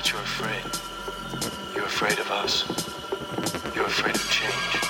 that you're afraid. You're afraid of us. You're afraid of change.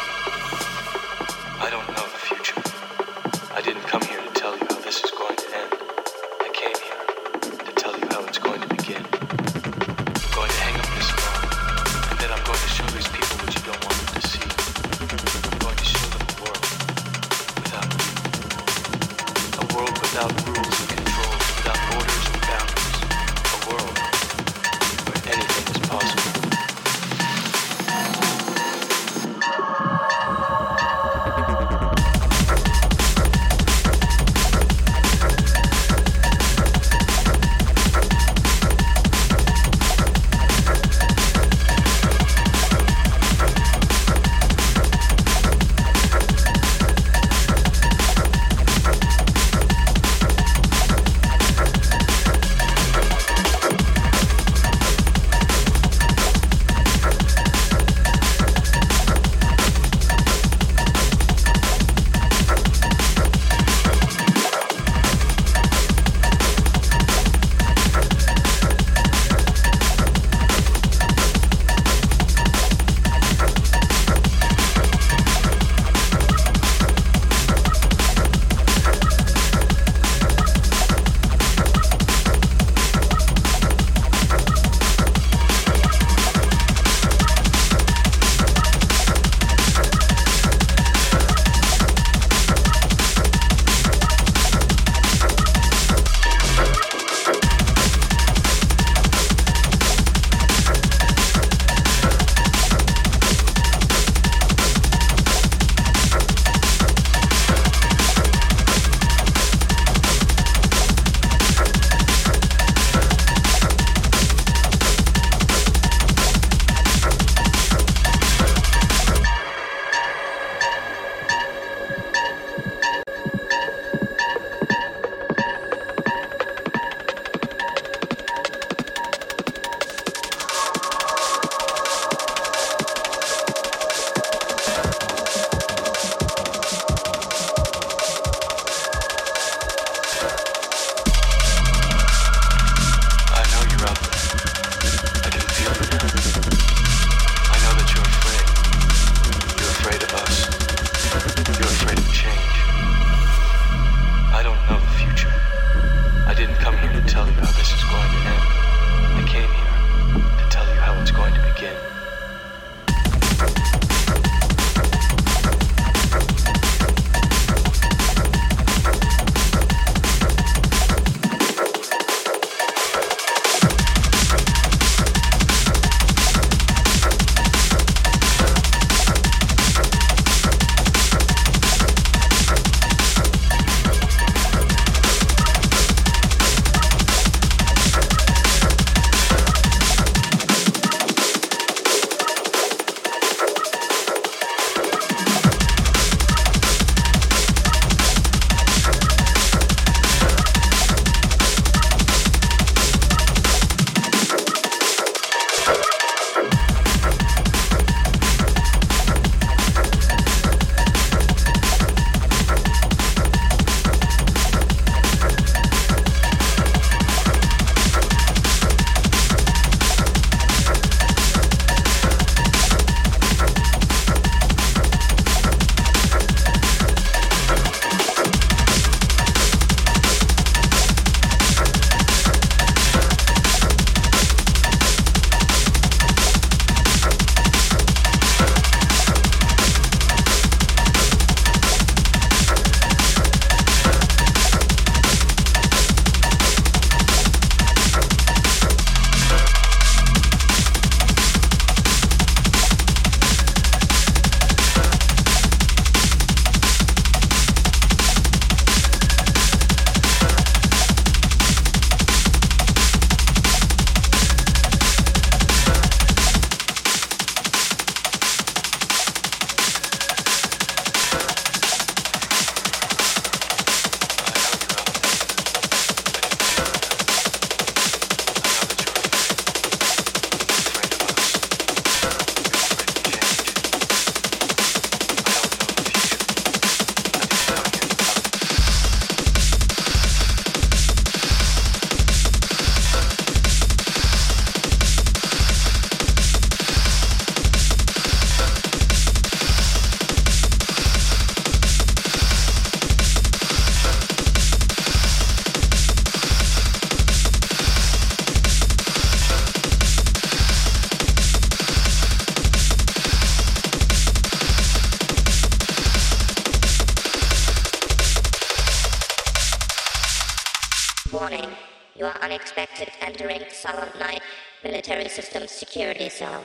Silent Night Military Systems Security Cell.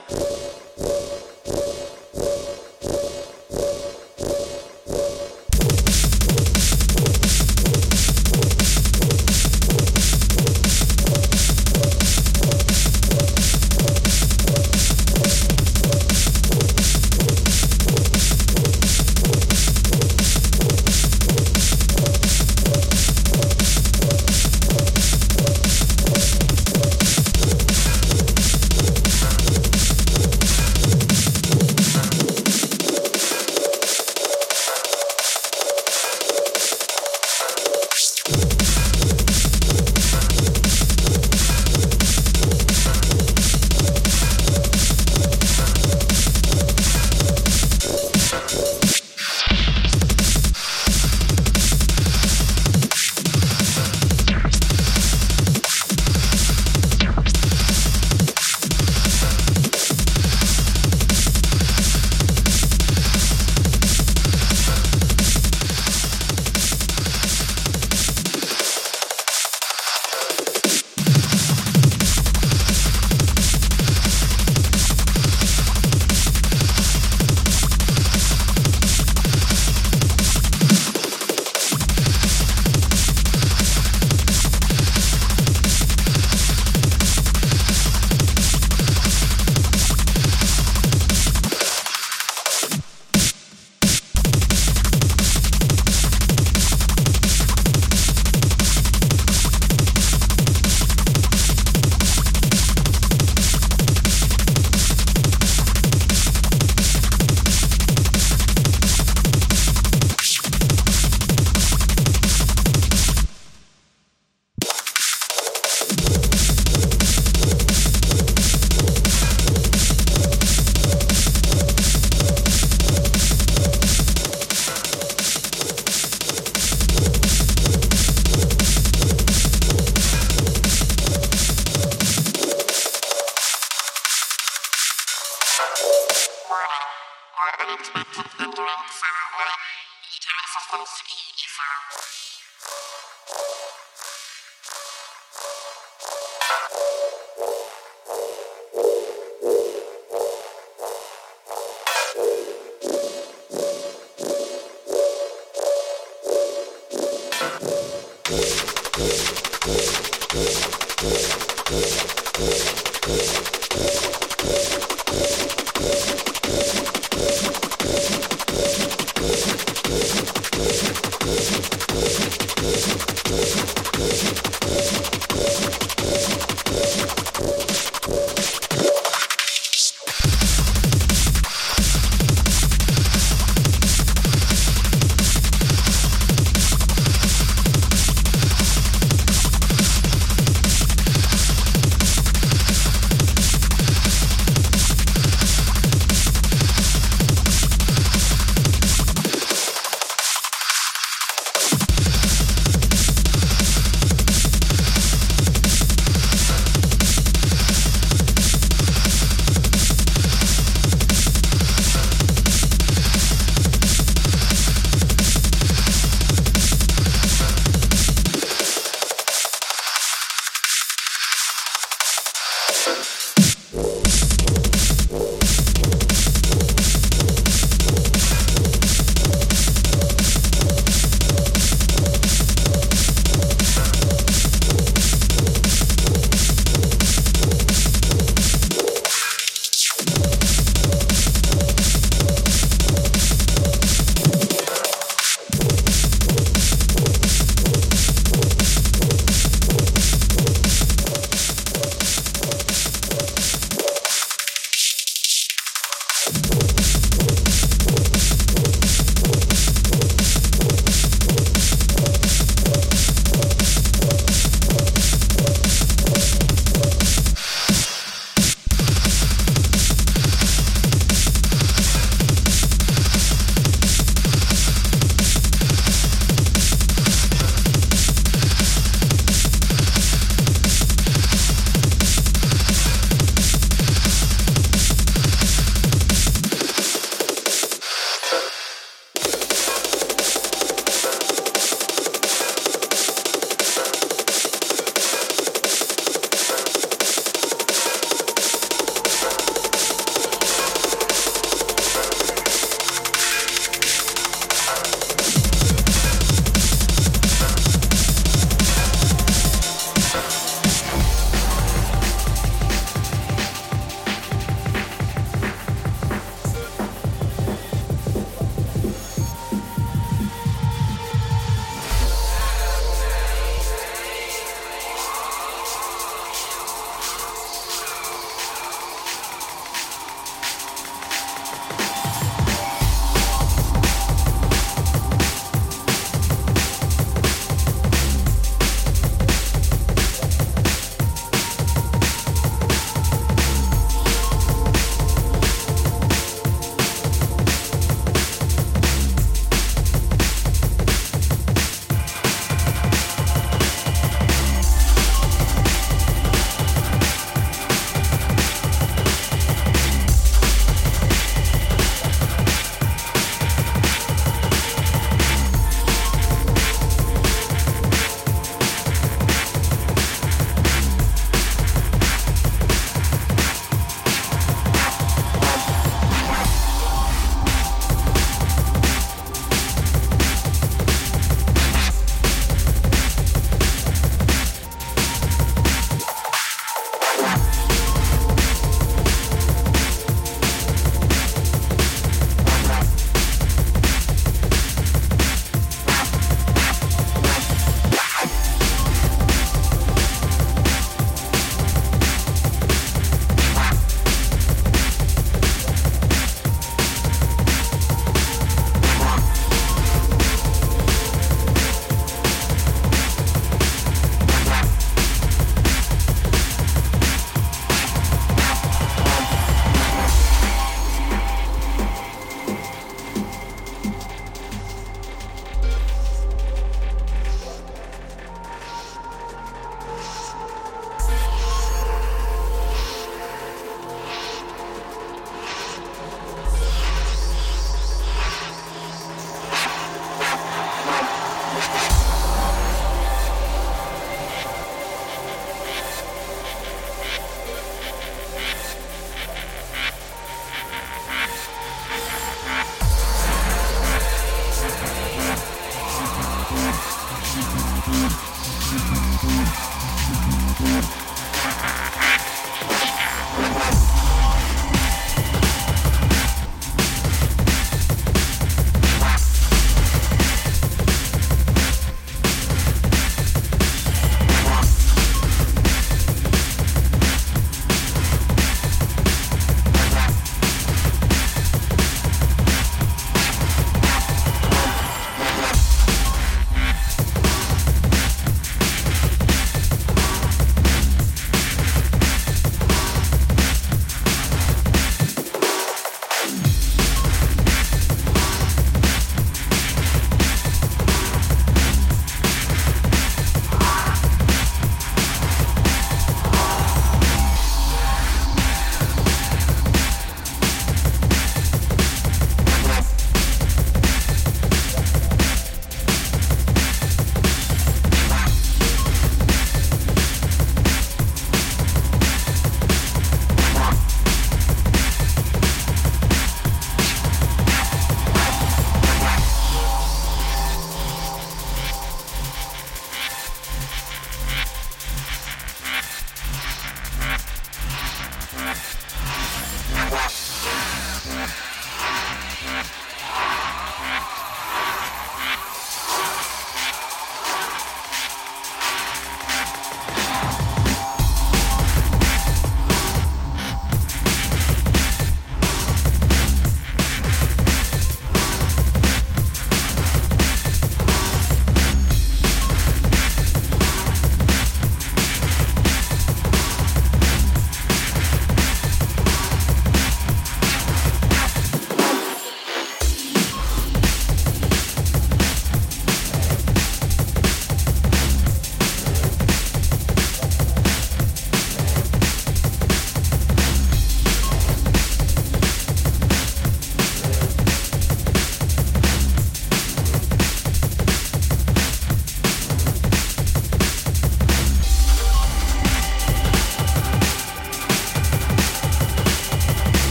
Música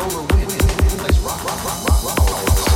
Solar wind, place rock, rock, rock, rock, rock, rock.